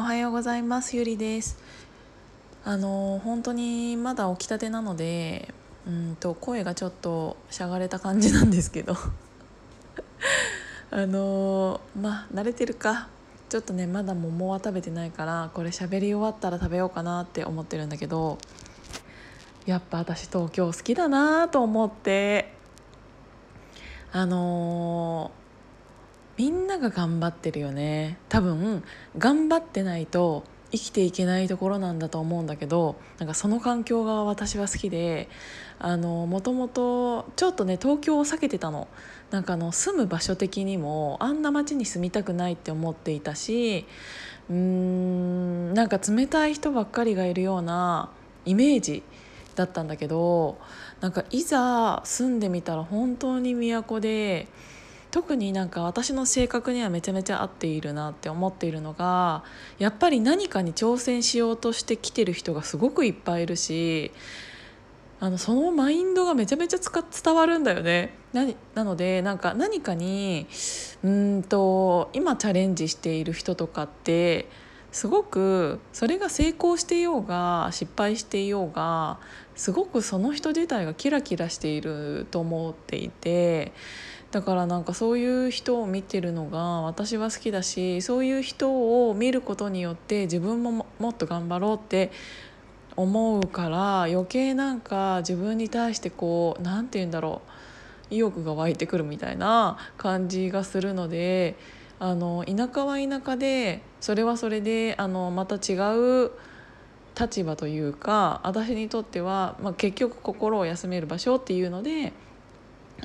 おはようございます。ゆりです。あの本当にまだ起きたてなのでうんと声がちょっとしゃがれた感じなんですけど。あのまあ慣れてるか。ちょっとねまだ桃は食べてないからこれ喋り終わったら食べようかなって思ってるんだけどやっぱ私東京好きだなと思ってあの、みんなが頑張ってるよね。多分頑張ってないと生きていけないところなんだと思うんだけどなんかその環境が私は好きでもともとちょっとね東京を避けてたの。なんかあの住む場所的にもあんな街に住みたくないって思っていたしうーんなんか冷たい人ばっかりがいるようなイメージだったんだけどなんかいざ住んでみたら本当に都で特になんか私の性格にはめちゃめちゃ合っているなって思っているのがやっぱり何かに挑戦しようとしてきてる人がすごくいっぱいいるしあのそのマインドがめちゃめちゃ伝わるんだよね。ななのでなんか何かにうんと今チャレンジしている人とかってすごくそれが成功していようが失敗していようがすごくその人自体がキラキラしていると思っていてだからなんかそういう人を見てるのが私は好きだしそういう人を見ることによって自分ももっと頑張ろうって思うから余計なんか自分に対してこう何て言うんだろう意欲が湧いてくるみたいな感じがするのであの田舎は田舎でそれはそれであのまた違う立場というか私にとっては、まあ、結局心を休める場所っていうので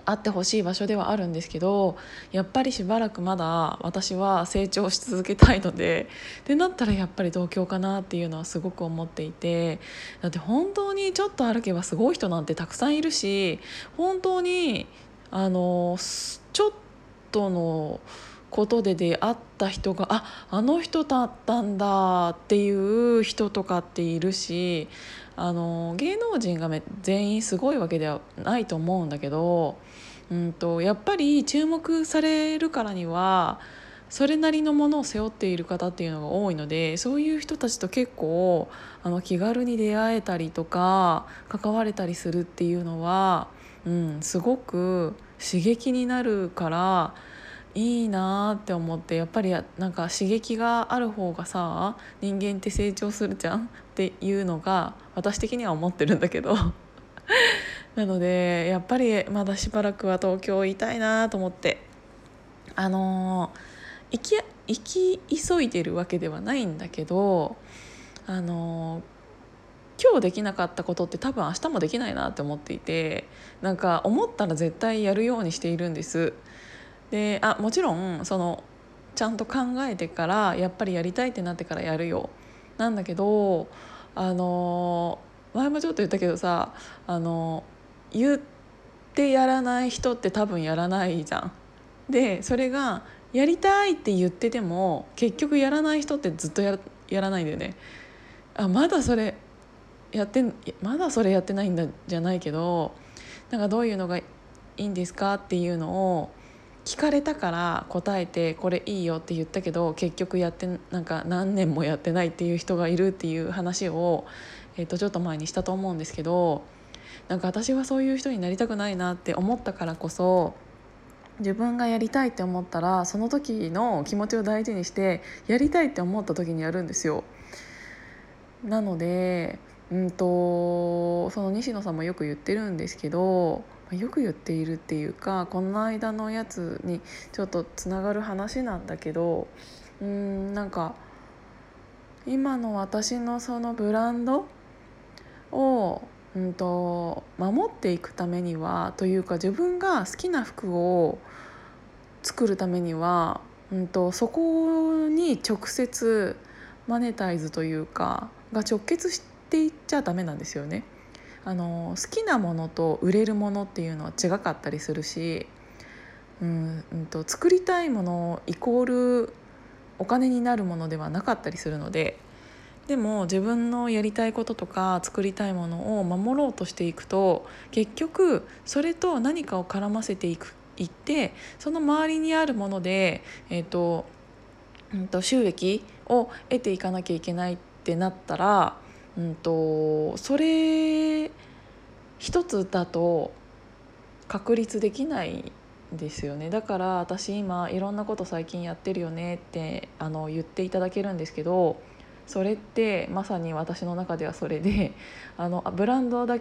あってほしい場所ではあるんですけどやっぱりしばらくまだ私は成長し続けたいのでってなったらやっぱり東京かなっていうのはすごく思っていてだって本当にちょっと歩けばすごい人なんてたくさんいるし本当にあのちょっとのことで出会った人がああの人だったんだっていう人とかっているしあの芸能人が全員すごいわけではないと思うんだけど、うんと、やっぱり注目されるからにはそれなりのものを背負っている方っていうのが多いのでそういう人たちと結構あの気軽に出会えたりとか関われたりするっていうのは、うん、すごく刺激になるからいいなって思ってやっぱりなんか刺激がある方がさ人間って成長するじゃんっていうのが私的には思ってるんだけど なのでやっぱりまだしばらくは東京いたいなと思ってあの行き行き急いでるわけではないんだけどあの今日できなかったことって多分明日もできないなって思っていてなんか思ったら絶対やるようにしているんです。であもちろんそのちゃんと考えてからやっぱりやりたいってなってからやるよなんだけどあの前もちょっと言ったけどさあの言ってやらない人って多分やらないじゃん。でそれがやりたいって言ってても結局やらない人ってずっとやらないんだよね。あまだそれやってまだそれやってないんだじゃないけどなんかどういうのがいいんですかっていうのを聞かれたから答えてこれいいよって言ったけど結局やってなんか何年もやってないっていう人がいるっていう話を、えー、とちょっと前にしたと思うんですけどなんか私はそういう人になりたくないなって思ったからこそ自分がやりたいって思ったらその時の気持ちを大事にしてやりたいって思った時にやるんですよ。なのでうんとその西野さんもよく言ってるんですけどよく言っているっていうかこの間のやつにちょっとつながる話なんだけどうんなんか今の私のそのブランドを、うんと、守っていくためにはというか自分が好きな服を作るためには、うんとそこに直接マネタイズというかが直結していっちゃダメなんですよね。あの好きなものと売れるものっていうのは違かったりするし、うんうんと、作りたいものイコールお金になるものではなかったりするのででも自分のやりたいこととか作りたいものを守ろうとしていくと結局それと何かを絡ませていくいってその周りにあるもので、えーとうん、と収益を得ていかなきゃいけないってなったら、うんと、それ一つだと確立できないですよね。だから私今いろんなこと最近やってるよねってあの言っていただけるんですけどそれってまさに私の中ではそれで あのブランドだ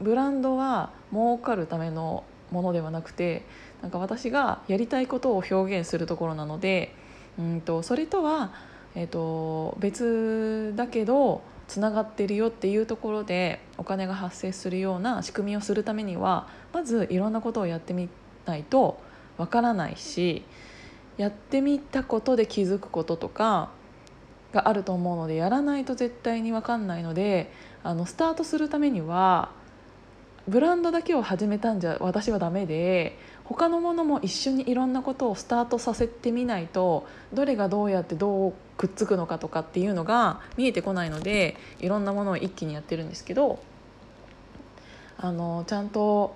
ブランドは儲かるためのものではなくてなんか私がやりたいことを表現するところなのでうんとそれとは、えーと、別だけどつながってるよっていうところでお金が発生するような仕組みをするためにはまずいろんなことをやってみないとわからないしやってみたことで気づくこととかがあると思うのでやらないと絶対に分かんないのであのスタートするためにはブランドだけを始めたんじゃ私はダメで他のものも一緒にいろんなことをスタートさせてみないとどれがどうやってどうくっつくのかとかっていうのが見えてこないのでいろんなものを一気にやってるんですけどあのちゃんと,、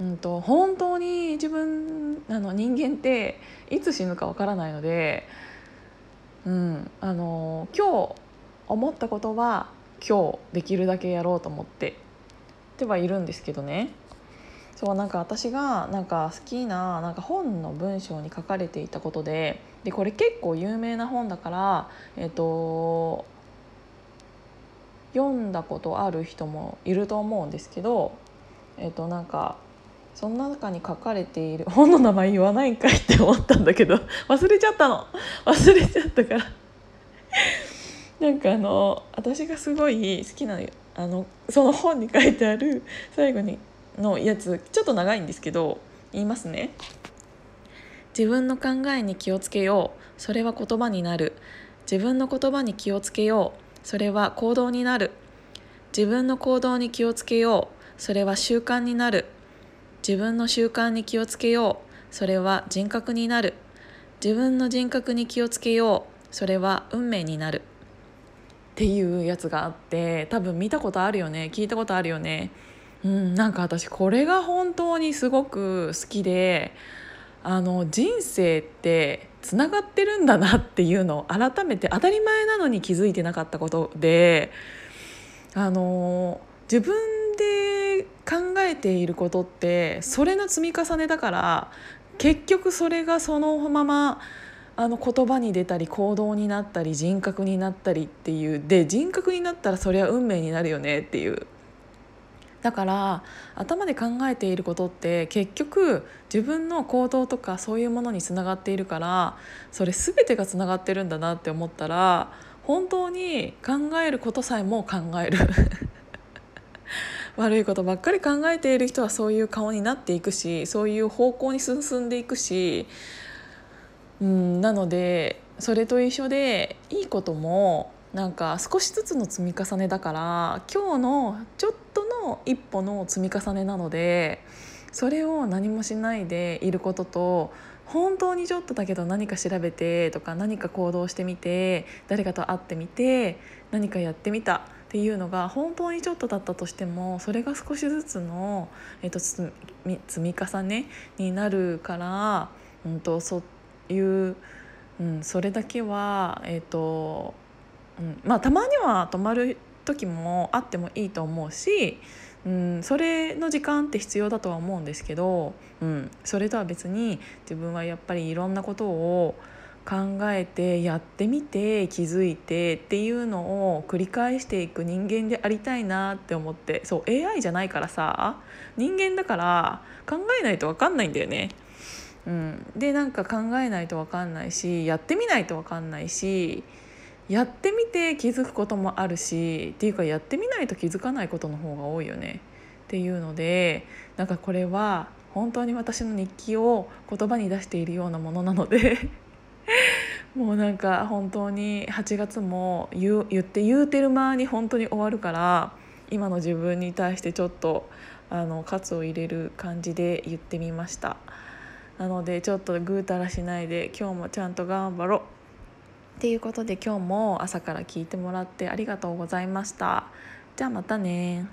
うんと、本当に自分あの人間っていつ死ぬかわからないので、うん、あの今日思ったことは今日できるだけやろうと思っててはいるんですけどね。そうなんか私がなんか好きななんか本の文章に書かれていたことででこれ結構有名な本だから、えっと、読んだことある人もいると思うんですけど、えっと、なんかその中に書かれている本の名前言わないんかいって思ったんだけど 忘れちゃったの。忘れちゃったから。なんかあの私がすごい好きなあのその本に書いてある最後にのやつちょっと長いんですけど言いますね。自分の考えに気をつけよう。それは言葉になる。自分の言葉に気をつけよう。それは行動になる。自分の行動に気をつけよう。それは習慣になる。自分の習慣に気をつけよう。それは人格になる。自分の人格に気をつけよう。それは運命になる。っていうやつがあって多分見たことあるよね。聞いたことあるよね。うんなんか私これが本当にすごく好きであの人生ってつながってるんだなっていうのを改めて当たり前なのに気づいてなかったことであの自分で考えていることってそれの積み重ねだから結局それがそのままあの言葉に出たり行動になったり人格になったりっていうで人格になったらそれは運命になるよねっていう。だから頭で考えていることって結局自分の行動とかそういうものにつながっているからそれ全てがつながってるんだなって思ったら本当に考えることさえも考える。悪いことばっかり考えている人はそういう顔になっていくしそういう方向に進んでいくしうんなのでそれと一緒でいいこともなんか少しずつの積み重ねだから今日のちょっとの一歩の積み重ねなのでそれを何もしないでいることと本当にちょっとだけど何か調べてとか何か行動してみて誰かと会ってみて何かやってみたっていうのが本当にちょっとだったとしてもそれが少しずつの、えっと、積み重ねになるから、うんと、そういう、うん、それだけは、えっとうん、まあたまには泊まる時もあってもいいと思うし、うん、それの時間って必要だとは思うんですけど、うん、それとは別に自分はやっぱりいろんなことを考えてやってみて気づいてっていうのを繰り返していく人間でありたいなって思ってそう AI じゃないからさ人間だから考えないと分かんないんだよね。うん、でなんか考えないと分かんないしやってみないと分かんないしやってみて気づくこともあるしっていうかやってみないと気づかないことの方が多いよね。っていうのでなんかこれは本当に私の日記を言葉に出しているようなものなので もうなんか本当に8月も言言って言うてる間に本当に終わるから今の自分に対してちょっとあの喝を入れる感じで言ってみました。なのでちょっとぐうたらしないで今日もちゃんと頑張ろう。っていうことで今日も朝から聞いてもらってありがとうございました。じゃあまたね